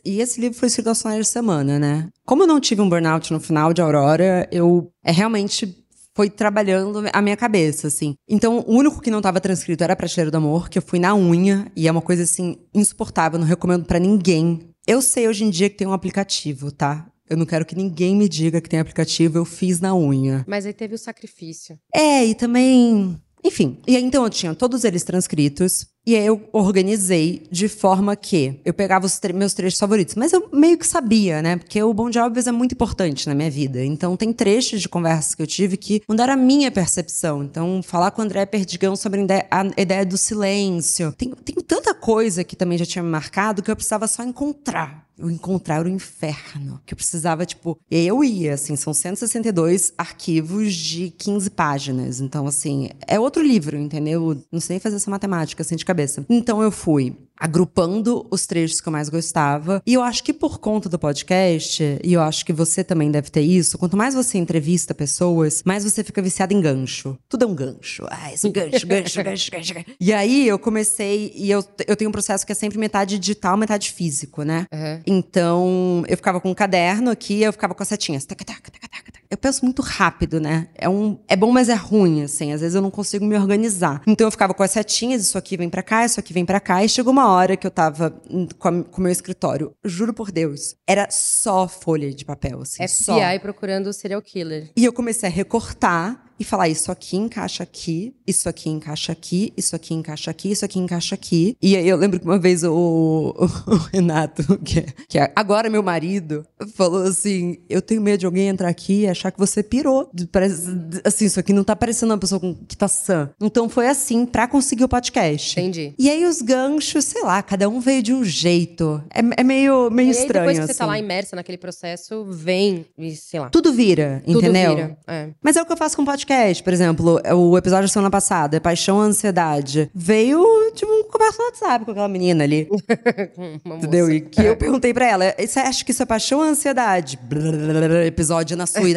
E esse livro foi escrito aos finais de semana, né? Como eu não tive um burnout no final de Aurora, eu é realmente foi trabalhando a minha cabeça, assim. Então, o único que não estava transcrito era Prateleira do Amor, que eu fui na unha, e é uma coisa assim insuportável, não recomendo pra ninguém. Eu sei hoje em dia que tem um aplicativo, tá? Eu não quero que ninguém me diga que tem aplicativo, eu fiz na unha. Mas aí teve o sacrifício. É, e também. Enfim. E aí, então eu tinha todos eles transcritos. E aí eu organizei de forma que eu pegava os tre- meus trechos favoritos. Mas eu meio que sabia, né? Porque o Bom Óbvios é muito importante na minha vida. Então tem trechos de conversas que eu tive que mudaram a minha percepção. Então, falar com o André Perdigão sobre a ideia, a ideia do silêncio. Tem, tem tanta coisa que também já tinha me marcado que eu precisava só encontrar. Encontrar o inferno. Que eu precisava, tipo. E aí eu ia, assim, são 162 arquivos de 15 páginas. Então, assim, é outro livro, entendeu? Não sei fazer essa matemática assim de cabeça. Então eu fui agrupando os trechos que eu mais gostava. E eu acho que por conta do podcast, e eu acho que você também deve ter isso, quanto mais você entrevista pessoas, mais você fica viciado em gancho. Tudo é um gancho. Ah, esse gancho, gancho, [laughs] gancho, gancho. gancho. E aí eu comecei, e eu, eu tenho um processo que é sempre metade digital, metade físico, né? Uhum. Então, eu ficava com um caderno aqui, eu ficava com as setinhas. Taca, taca, taca. Eu penso muito rápido, né? É, um, é bom, mas é ruim, assim. Às vezes eu não consigo me organizar. Então, eu ficava com as setinhas, isso aqui vem pra cá, isso aqui vem pra cá. E chegou uma hora que eu tava com o meu escritório. Juro por Deus. Era só folha de papel, assim. só. FBI procurando o serial killer. E eu comecei a recortar e falar: isso aqui encaixa aqui, isso aqui encaixa aqui, isso aqui encaixa aqui, isso aqui encaixa aqui. E aí eu lembro que uma vez o, o Renato, [laughs] que é, que é agora meu marido, falou assim: eu tenho medo de alguém entrar aqui e achar que você pirou. Parece, assim, isso aqui não tá parecendo uma pessoa com- que tá sã. Então foi assim pra conseguir o podcast. Entendi. E aí os ganchos, sei lá, cada um veio de um jeito. É, é meio, meio e aí, estranho. depois que você tá assim. lá imersa naquele processo, vem e, sei lá, Tudo vira, tudo entendeu? vira. É. Mas é o que eu faço com podcast. Por exemplo, o episódio da semana passada, Paixão e Ansiedade. Veio de um conversa no WhatsApp com aquela menina ali. [laughs] Entendeu? E que eu perguntei pra ela: você acha que isso é paixão ou ansiedade? Blá, Episódio na sua. [laughs]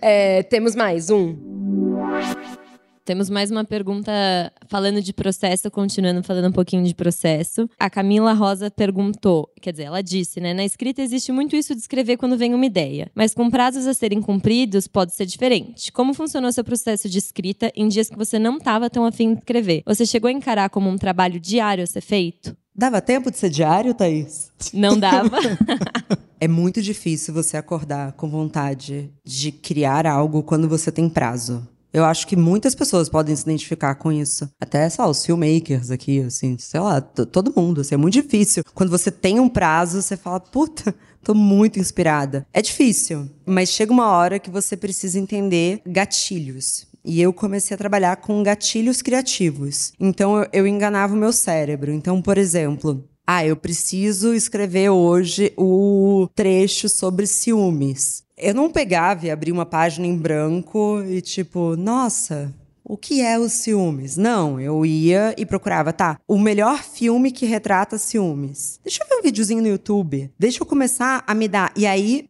É, temos mais um. Temos mais uma pergunta falando de processo, continuando falando um pouquinho de processo. A Camila Rosa perguntou, quer dizer, ela disse, né? Na escrita existe muito isso de escrever quando vem uma ideia, mas com prazos a serem cumpridos pode ser diferente. Como funcionou seu processo de escrita em dias que você não estava tão afim de escrever? Você chegou a encarar como um trabalho diário a ser feito? Dava tempo de ser diário, Thaís? Não dava. [laughs] é muito difícil você acordar com vontade de criar algo quando você tem prazo. Eu acho que muitas pessoas podem se identificar com isso. Até, sei lá, os filmmakers aqui, assim, sei lá, todo mundo. Assim, é muito difícil. Quando você tem um prazo, você fala, puta, tô muito inspirada. É difícil, mas chega uma hora que você precisa entender gatilhos. E eu comecei a trabalhar com gatilhos criativos. Então eu, eu enganava o meu cérebro. Então, por exemplo, ah, eu preciso escrever hoje o trecho sobre ciúmes. Eu não pegava e abria uma página em branco e tipo, nossa, o que é os ciúmes? Não, eu ia e procurava, tá, o melhor filme que retrata ciúmes. Deixa eu ver um videozinho no YouTube. Deixa eu começar a me dar. E aí,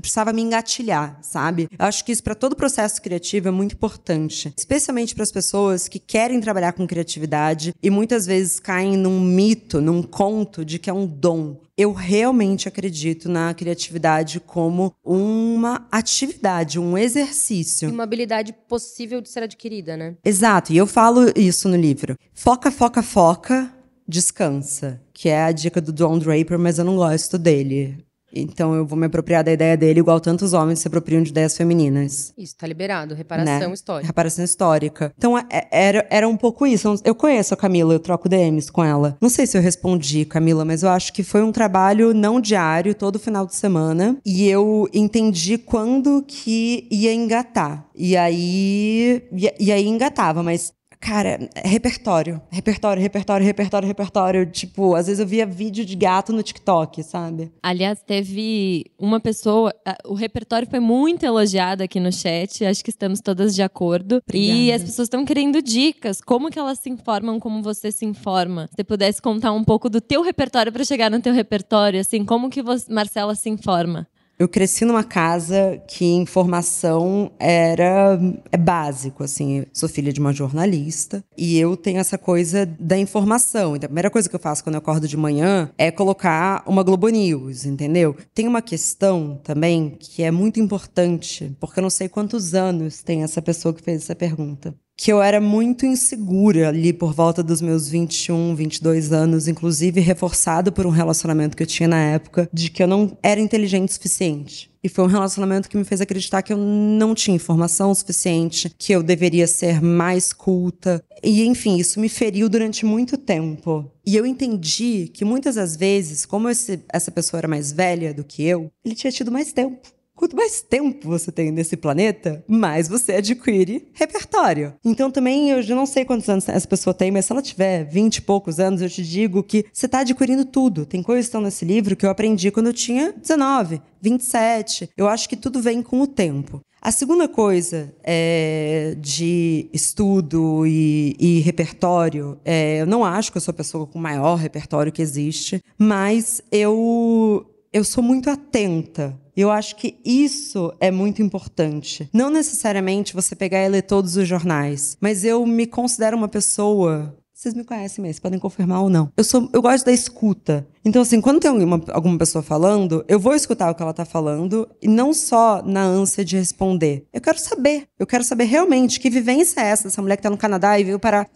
precisava me engatilhar, sabe? Eu acho que isso para todo processo criativo é muito importante, especialmente para as pessoas que querem trabalhar com criatividade e muitas vezes caem num mito, num conto de que é um dom. Eu realmente acredito na criatividade como uma atividade, um exercício. E uma habilidade possível de ser adquirida, né? Exato, e eu falo isso no livro. Foca, foca, foca, descansa. Que é a dica do Don Draper, mas eu não gosto dele. Então eu vou me apropriar da ideia dele, igual tantos homens se apropriam de ideias femininas. Isso, tá liberado. Reparação né? histórica. Reparação histórica. Então é, era, era um pouco isso. Eu conheço a Camila, eu troco DMs com ela. Não sei se eu respondi, Camila, mas eu acho que foi um trabalho não diário, todo final de semana. E eu entendi quando que ia engatar. E aí. E, e aí engatava, mas Cara, repertório. Repertório, repertório, repertório, repertório. Tipo, às vezes eu via vídeo de gato no TikTok, sabe? Aliás, teve uma pessoa. O repertório foi muito elogiado aqui no chat. Acho que estamos todas de acordo. Obrigada. E as pessoas estão querendo dicas. Como que elas se informam como você se informa? Se você pudesse contar um pouco do teu repertório para chegar no teu repertório, assim, como que você, Marcela se informa? Eu cresci numa casa que informação era é básico, assim. Sou filha de uma jornalista e eu tenho essa coisa da informação. Então, a primeira coisa que eu faço quando eu acordo de manhã é colocar uma Globo News, entendeu? Tem uma questão também que é muito importante, porque eu não sei quantos anos tem essa pessoa que fez essa pergunta que eu era muito insegura ali por volta dos meus 21, 22 anos, inclusive reforçado por um relacionamento que eu tinha na época, de que eu não era inteligente o suficiente. E foi um relacionamento que me fez acreditar que eu não tinha informação suficiente, que eu deveria ser mais culta. E, enfim, isso me feriu durante muito tempo. E eu entendi que muitas das vezes, como esse, essa pessoa era mais velha do que eu, ele tinha tido mais tempo. Quanto mais tempo você tem nesse planeta, mais você adquire repertório. Então também eu já não sei quantos anos essa pessoa tem, mas se ela tiver 20 e poucos anos, eu te digo que você está adquirindo tudo. Tem coisas que estão nesse livro que eu aprendi quando eu tinha 19, 27. Eu acho que tudo vem com o tempo. A segunda coisa é, de estudo e, e repertório, é, eu não acho que eu sou a pessoa com o maior repertório que existe, mas eu, eu sou muito atenta eu acho que isso é muito importante. Não necessariamente você pegar e ler todos os jornais, mas eu me considero uma pessoa vocês me conhecem mesmo, podem confirmar ou não. Eu sou, eu gosto da escuta. Então, assim, quando tem alguma, alguma pessoa falando, eu vou escutar o que ela tá falando, e não só na ânsia de responder. Eu quero saber. Eu quero saber realmente que vivência é essa dessa mulher que tá no Canadá e veio para.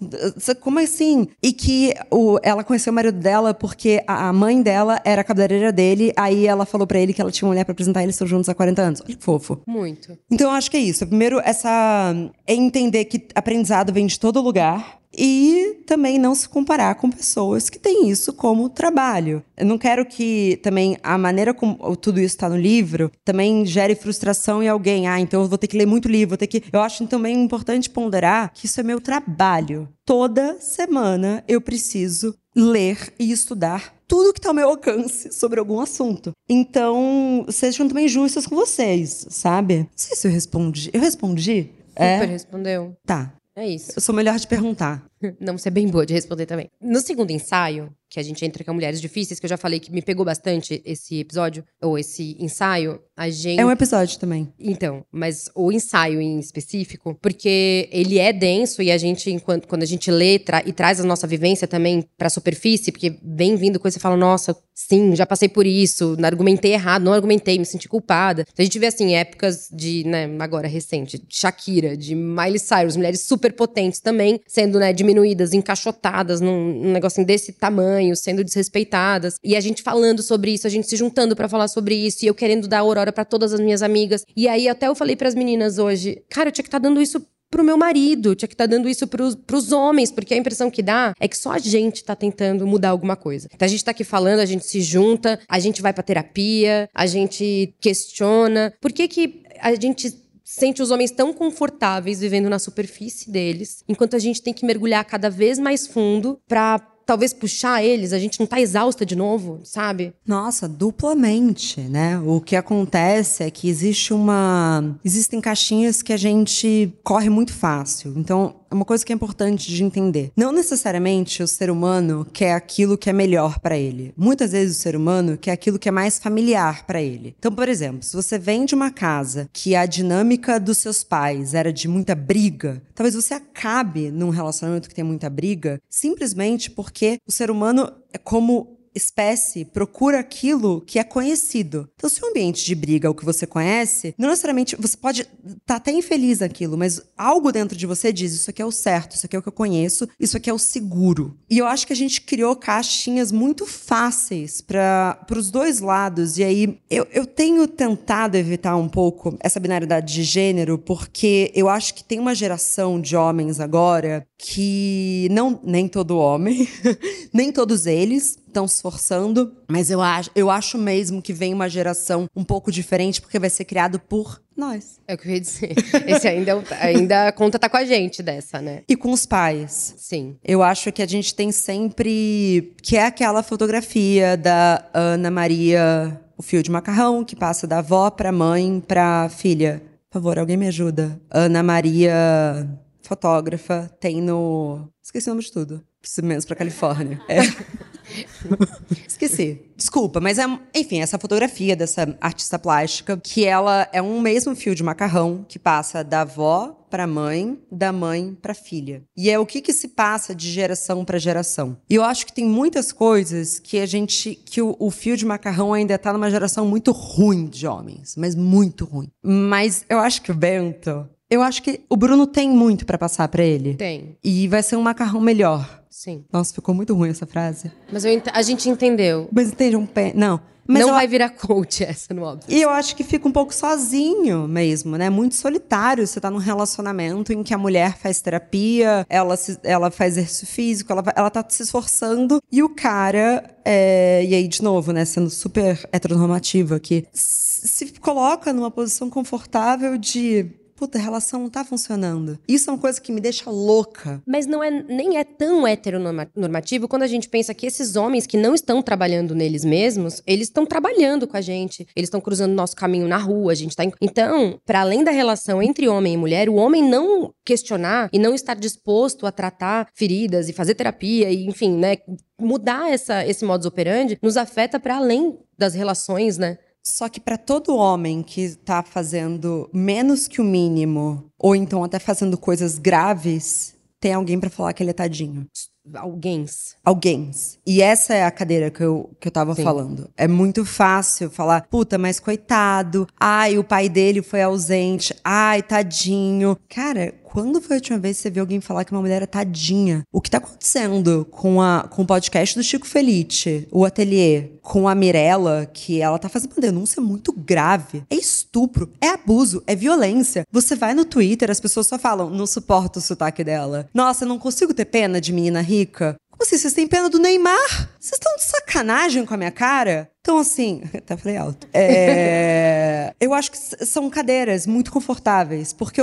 Como assim? E que o, ela conheceu o marido dela porque a, a mãe dela era a cabeleireira dele, aí ela falou para ele que ela tinha uma mulher para apresentar, eles estão juntos há 40 anos. Olha que fofo. Muito. Então, eu acho que é isso. Primeiro, essa. É entender que aprendizado vem de todo lugar e também não se comparar com pessoas que têm isso como trabalho. Eu não quero que também a maneira como tudo isso está no livro também gere frustração em alguém. Ah, então eu vou ter que ler muito livro, vou ter que. Eu acho também importante ponderar que isso é meu trabalho. Toda semana eu preciso ler e estudar tudo que está ao meu alcance sobre algum assunto. Então, sejam também justas com vocês, sabe? Não sei se eu respondi. Eu respondi? Super é? respondeu. Tá. É isso. Eu sou melhor de perguntar. [laughs] não ser bem boa de responder também. No segundo ensaio, que a gente entra com mulheres difíceis, que eu já falei que me pegou bastante esse episódio, ou esse ensaio, a gente. É um episódio também. Então, mas o ensaio em específico, porque ele é denso e a gente, enquanto, quando a gente lê tra e traz a nossa vivência também pra superfície, porque vem vindo coisa e fala, nossa, sim, já passei por isso, não argumentei errado, não argumentei, me senti culpada. Então, a gente vê, assim, épocas de, né, agora recente, Shakira, de Miley Cyrus, mulheres super potentes também, sendo, né, diminuídas, encaixotadas num, num negocinho desse tamanho, sendo desrespeitadas. E a gente falando sobre isso, a gente se juntando para falar sobre isso, e eu querendo dar aurora para todas as minhas amigas. E aí até eu falei para as meninas hoje, cara, eu tinha que estar tá dando isso pro meu marido, tinha que estar tá dando isso pros, pros homens, porque a impressão que dá é que só a gente tá tentando mudar alguma coisa. Então a gente tá aqui falando, a gente se junta, a gente vai pra terapia, a gente questiona. Por que que a gente sente os homens tão confortáveis vivendo na superfície deles, enquanto a gente tem que mergulhar cada vez mais fundo para talvez puxar eles, a gente não tá exausta de novo, sabe? Nossa, duplamente, né? O que acontece é que existe uma. Existem caixinhas que a gente corre muito fácil. Então, é uma coisa que é importante de entender. Não necessariamente o ser humano quer aquilo que é melhor para ele. Muitas vezes o ser humano quer aquilo que é mais familiar para ele. Então, por exemplo, se você vem de uma casa que a dinâmica dos seus pais era de muita briga, talvez você acabe num relacionamento que tem muita briga simplesmente porque o ser humano é como espécie procura aquilo que é conhecido. Então, se o ambiente de briga é o que você conhece, não necessariamente você pode estar tá até infeliz naquilo, mas algo dentro de você diz: isso aqui é o certo, isso aqui é o que eu conheço, isso aqui é o seguro. E eu acho que a gente criou caixinhas muito fáceis para os dois lados. E aí eu, eu tenho tentado evitar um pouco essa binariedade de gênero, porque eu acho que tem uma geração de homens agora que não nem todo homem, [laughs] nem todos eles estão se esforçando, mas eu acho, eu acho mesmo que vem uma geração um pouco diferente porque vai ser criado por nós. É o que eu ia dizer. Esse ainda, é ainda a conta tá com a gente dessa, né? E com os pais. Sim. Eu acho que a gente tem sempre que é aquela fotografia da Ana Maria, o fio de macarrão que passa da avó para mãe para filha. Por favor, alguém me ajuda. Ana Maria fotógrafa, tem no. Esqueci o nome de tudo. Preciso menos pra Califórnia. É. [laughs] [laughs] Esqueci. Desculpa, mas é, enfim, essa fotografia dessa artista plástica, que ela é um mesmo fio de macarrão que passa da avó para mãe, da mãe para filha. E é o que que se passa de geração para geração. E eu acho que tem muitas coisas que a gente que o, o fio de macarrão ainda tá numa geração muito ruim de homens, mas muito ruim. Mas eu acho que o Bento eu acho que o Bruno tem muito para passar para ele. Tem. E vai ser um macarrão melhor. Sim. Nossa, ficou muito ruim essa frase. Mas eu, a gente entendeu. Mas entende um pé. Não. Mas não eu... vai virar coach essa, no óbvio. E eu acho que fica um pouco sozinho mesmo, né? Muito solitário. Você tá num relacionamento em que a mulher faz terapia, ela, se, ela faz exercício físico, ela, ela tá se esforçando, e o cara, é... e aí, de novo, né, sendo super heteronormativo aqui, se coloca numa posição confortável de puta, a relação não tá funcionando. Isso é uma coisa que me deixa louca. Mas não é nem é tão heteronormativo quando a gente pensa que esses homens que não estão trabalhando neles mesmos, eles estão trabalhando com a gente. Eles estão cruzando nosso caminho na rua, a gente tá. Então, para além da relação entre homem e mulher, o homem não questionar e não estar disposto a tratar feridas e fazer terapia e, enfim, né, mudar essa, esse modus operandi nos afeta para além das relações, né? Só que para todo homem que está fazendo menos que o mínimo, ou então até fazendo coisas graves, tem alguém para falar que ele é tadinho. Alguéms. Alguéms. E essa é a cadeira que eu, que eu tava Sim. falando. É muito fácil falar, puta, mas coitado. Ai, o pai dele foi ausente. Ai, tadinho. Cara, quando foi a última vez que você viu alguém falar que uma mulher é tadinha? O que tá acontecendo com, a, com o podcast do Chico Felite, o ateliê, com a Mirella, que ela tá fazendo uma denúncia muito grave. É estupro, é abuso, é violência. Você vai no Twitter, as pessoas só falam, não suporto o sotaque dela. Nossa, não consigo ter pena de menina rica. Assim? Vocês têm pena do Neymar? Vocês estão de sacanagem com a minha cara? Então, assim, [laughs] até falei alto. É, [laughs] eu acho que são cadeiras muito confortáveis, porque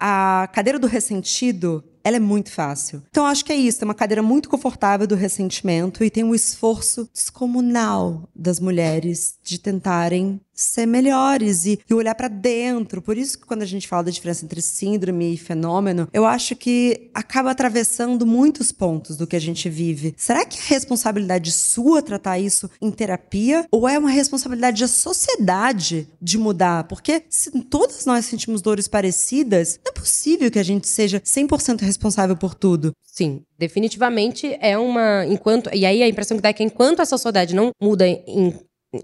a cadeira do ressentido ela é muito fácil. Então, acho que é isso. É uma cadeira muito confortável do ressentimento e tem um esforço descomunal das mulheres de tentarem ser melhores e, e olhar para dentro. Por isso que quando a gente fala da diferença entre síndrome e fenômeno, eu acho que acaba atravessando muitos pontos do que a gente vive. Será que é responsabilidade sua tratar isso em terapia ou é uma responsabilidade da sociedade de mudar? Porque se todas nós sentimos dores parecidas, não é possível que a gente seja 100% responsável por tudo. Sim, definitivamente é uma. Enquanto. E aí a impressão que dá é que enquanto a sociedade não muda em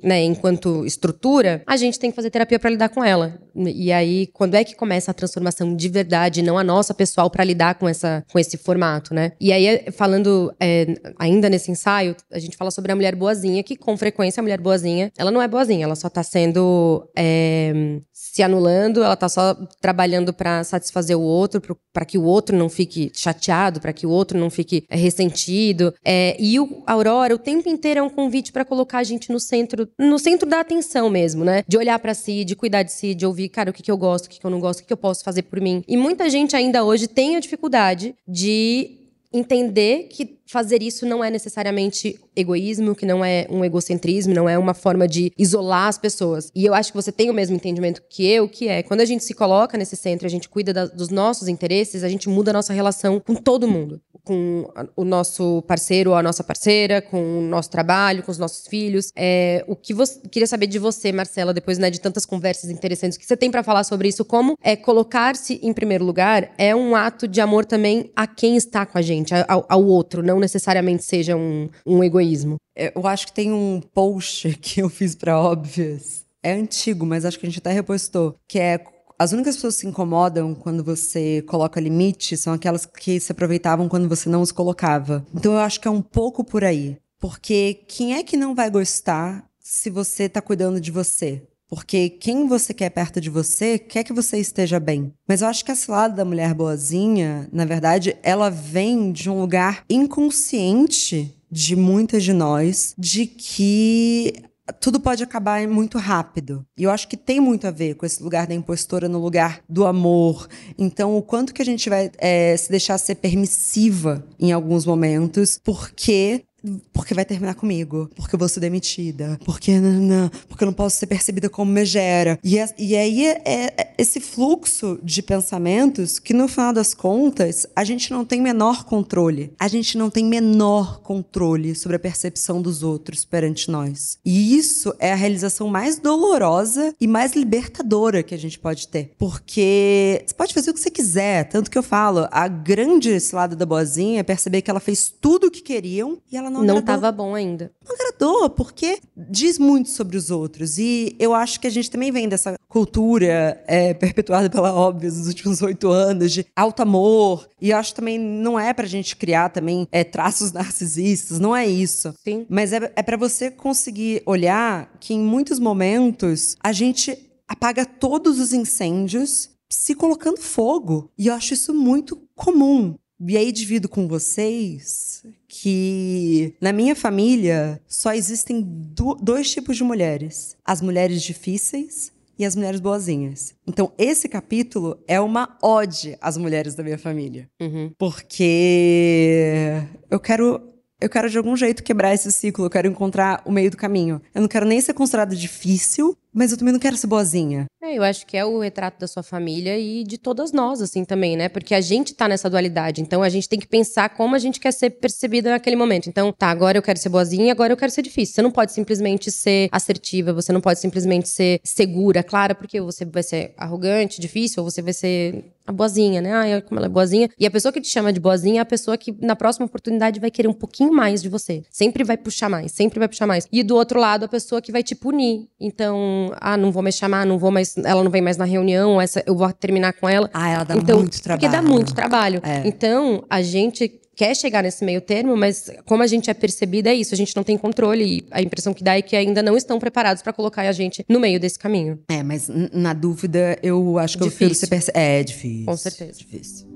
né, enquanto estrutura, a gente tem que fazer terapia para lidar com ela. E aí, quando é que começa a transformação de verdade, não a nossa pessoal, para lidar com, essa, com esse formato, né? E aí, falando é, ainda nesse ensaio, a gente fala sobre a mulher boazinha, que com frequência a mulher boazinha, ela não é boazinha, ela só tá sendo é, se anulando, ela tá só trabalhando para satisfazer o outro, para que o outro não fique chateado, para que o outro não fique é, ressentido. É, e o Aurora, o tempo inteiro é um convite para colocar a gente no centro, no centro da atenção mesmo, né? De olhar para si, de cuidar de si, de ouvir, cara, o que, que eu gosto, o que, que eu não gosto, o que, que eu posso fazer por mim. E muita gente ainda hoje tem a dificuldade de entender que fazer isso não é necessariamente egoísmo, que não é um egocentrismo, não é uma forma de isolar as pessoas. E eu acho que você tem o mesmo entendimento que eu, que é quando a gente se coloca nesse centro, a gente cuida da, dos nossos interesses, a gente muda a nossa relação com todo mundo com o nosso parceiro ou a nossa parceira, com o nosso trabalho, com os nossos filhos. É, o que você queria saber de você, Marcela, depois né, de tantas conversas interessantes que você tem para falar sobre isso, como é colocar-se em primeiro lugar é um ato de amor também a quem está com a gente, ao, ao outro, não necessariamente seja um, um egoísmo. É, eu acho que tem um post [laughs] que eu fiz para Óbvias. É antigo, mas acho que a gente até repostou, que é as únicas pessoas que se incomodam quando você coloca limite são aquelas que se aproveitavam quando você não os colocava. Então eu acho que é um pouco por aí. Porque quem é que não vai gostar se você está cuidando de você? Porque quem você quer perto de você quer que você esteja bem. Mas eu acho que esse lado da mulher boazinha, na verdade, ela vem de um lugar inconsciente de muitas de nós, de que tudo pode acabar muito rápido. E eu acho que tem muito a ver com esse lugar da impostora no lugar do amor. Então, o quanto que a gente vai é, se deixar ser permissiva em alguns momentos, porque porque vai terminar comigo, porque eu vou ser demitida, porque não, não, porque eu não posso ser percebida como megera. E, é, e aí é, é, esse fluxo de pensamentos que, no final das contas, a gente não tem menor controle. A gente não tem menor controle sobre a percepção dos outros perante nós. E isso é a realização mais dolorosa e mais libertadora que a gente pode ter. Porque você pode fazer o que você quiser, tanto que eu falo, a grande lado da boazinha é perceber que ela fez tudo o que queriam e ela ela não, não estava bom ainda. Não agradou, porque diz muito sobre os outros. E eu acho que a gente também vem dessa cultura é, perpetuada pela óbvia nos últimos oito anos de alto amor. E eu acho também não é pra gente criar também é, traços [laughs] narcisistas, não é isso. Sim. Mas é, é para você conseguir olhar que em muitos momentos a gente apaga todos os incêndios se colocando fogo. E eu acho isso muito comum. E aí divido com vocês que na minha família só existem do, dois tipos de mulheres: as mulheres difíceis e as mulheres boazinhas. Então, esse capítulo é uma ode às mulheres da minha família. Uhum. Porque eu quero. Eu quero de algum jeito quebrar esse ciclo, eu quero encontrar o meio do caminho. Eu não quero nem ser considerada difícil, mas eu também não quero ser boazinha. É, eu acho que é o retrato da sua família e de todas nós, assim, também, né? Porque a gente tá nessa dualidade. Então a gente tem que pensar como a gente quer ser percebida naquele momento. Então, tá, agora eu quero ser boazinha, agora eu quero ser difícil. Você não pode simplesmente ser assertiva, você não pode simplesmente ser segura, clara, porque você vai ser arrogante, difícil, ou você vai ser a boazinha, né? Ai, como ela é boazinha. E a pessoa que te chama de boazinha é a pessoa que, na próxima oportunidade, vai querer um pouquinho mais de você. Sempre vai puxar mais, sempre vai puxar mais. E do outro lado, a pessoa que vai te punir. Então, ah, não vou mais chamar, não vou mais, ela não vem mais na reunião, essa eu vou terminar com ela. Ah, ela dá então, muito trabalho. Porque dá muito trabalho. É. Então, a gente quer chegar nesse meio termo, mas como a gente é percebida, é isso, a gente não tem controle. E a impressão que dá é que ainda não estão preparados para colocar a gente no meio desse caminho. É, mas na dúvida, eu acho que difícil. eu prefiro perce... É, difícil. Com certeza. Difícil.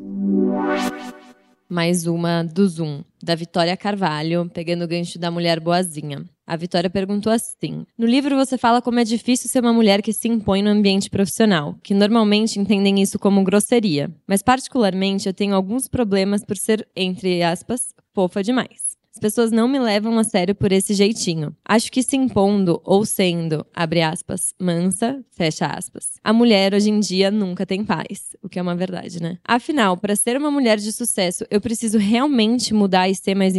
Mais uma do Zoom, da Vitória Carvalho, pegando o gancho da mulher boazinha. A Vitória perguntou assim: No livro você fala como é difícil ser uma mulher que se impõe no ambiente profissional, que normalmente entendem isso como grosseria. Mas, particularmente, eu tenho alguns problemas por ser, entre aspas, fofa demais. As pessoas não me levam a sério por esse jeitinho. Acho que se impondo ou sendo, abre aspas, mansa, fecha aspas. A mulher hoje em dia nunca tem paz, o que é uma verdade, né? Afinal, para ser uma mulher de sucesso, eu preciso realmente mudar e ser mais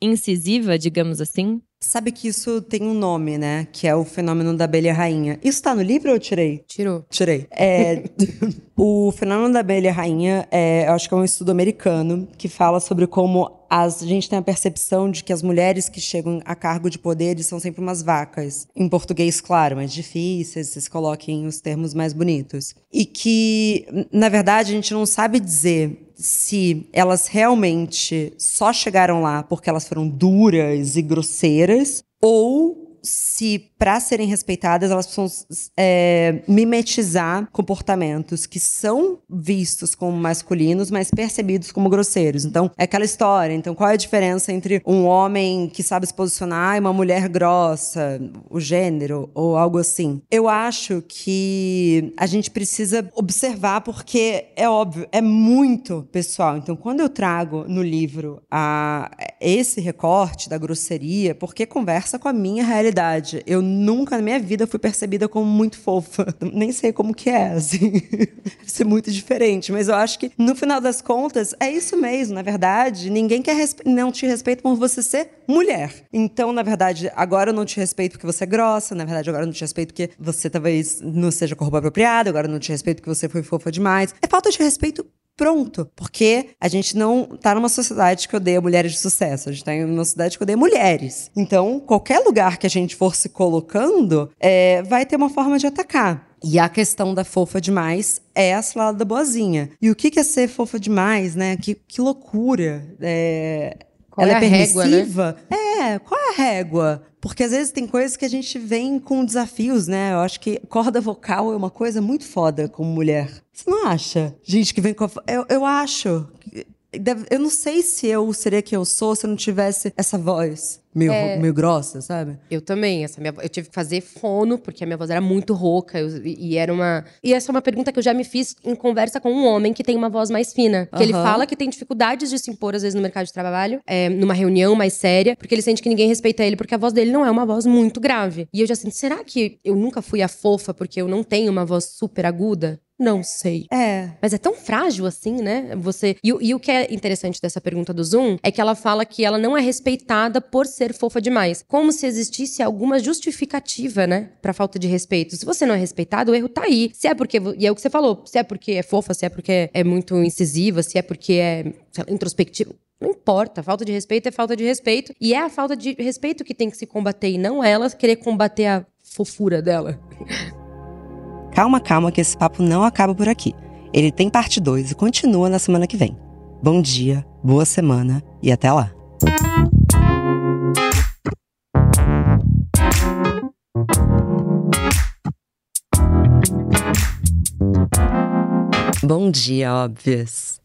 incisiva, digamos assim? Sabe que isso tem um nome, né? Que é o fenômeno da abelha rainha. Isso tá no livro ou eu tirei? Tirou. Tirei. É, [laughs] o fenômeno da abelha rainha, é, eu acho que é um estudo americano que fala sobre como as, a gente tem a percepção de que as mulheres que chegam a cargo de poderes são sempre umas vacas. Em português, claro, mais difíceis, vocês coloquem os termos mais bonitos. E que, na verdade, a gente não sabe dizer se elas realmente só chegaram lá porque elas foram duras e grosseiras ou se, para serem respeitadas, elas precisam é, mimetizar comportamentos que são vistos como masculinos, mas percebidos como grosseiros. Então, é aquela história. Então, qual é a diferença entre um homem que sabe se posicionar e uma mulher grossa, o gênero, ou algo assim? Eu acho que a gente precisa observar, porque é óbvio, é muito pessoal. Então, quando eu trago no livro a, esse recorte da grosseria, porque conversa com a minha realidade realidade. Eu nunca na minha vida fui percebida como muito fofa. [laughs] Nem sei como que é, assim. [laughs] Ser muito diferente. Mas eu acho que, no final das contas, é isso mesmo. Na verdade, ninguém quer não te respeita por você ser mulher. Então, na verdade, agora eu não te respeito porque você é grossa. Na verdade, agora eu não te respeito porque você talvez não seja com roupa apropriada. Agora eu não te respeito porque você foi fofa demais. É falta de respeito pronto. Porque a gente não tá numa sociedade que odeia mulheres de sucesso, a gente tá em uma sociedade que odeia mulheres. Então, qualquer lugar que a gente for se colocando, é, vai ter uma forma de atacar. E a questão da fofa demais é a salada da boazinha. E o que é ser fofa demais, né? Que, que loucura. É... Qual Ela é, é permissiva? Régua, né? É, qual é a régua? Porque às vezes tem coisas que a gente vem com desafios, né? Eu acho que corda vocal é uma coisa muito foda como mulher. Você não acha? Gente que vem com. A... Eu, eu acho. Eu não sei se eu seria quem eu sou se eu não tivesse essa voz meio, é, meio grossa, sabe? Eu também. Essa minha, eu tive que fazer fono, porque a minha voz era muito rouca. Eu, e era uma. E essa é uma pergunta que eu já me fiz em conversa com um homem que tem uma voz mais fina. Que ele fala que tem dificuldades de se impor, às vezes, no mercado de trabalho, é, numa reunião mais séria, porque ele sente que ninguém respeita ele, porque a voz dele não é uma voz muito grave. E eu já sinto, será que eu nunca fui a fofa porque eu não tenho uma voz super aguda? Não sei. É. Mas é tão frágil assim, né? Você. E, e, o que é interessante dessa pergunta do Zoom é que ela fala que ela não é respeitada por ser fofa demais. Como se existisse alguma justificativa, né? Pra falta de respeito. Se você não é respeitado, o erro tá aí. Se é porque. E é o que você falou. Se é porque é fofa, se é porque é muito incisiva, se é porque é introspectiva. Não importa, falta de respeito é falta de respeito. E é a falta de respeito que tem que se combater, e não ela querer combater a fofura dela. [laughs] Calma, calma, que esse papo não acaba por aqui. Ele tem parte 2 e continua na semana que vem. Bom dia, boa semana e até lá! Bom dia, óbvias!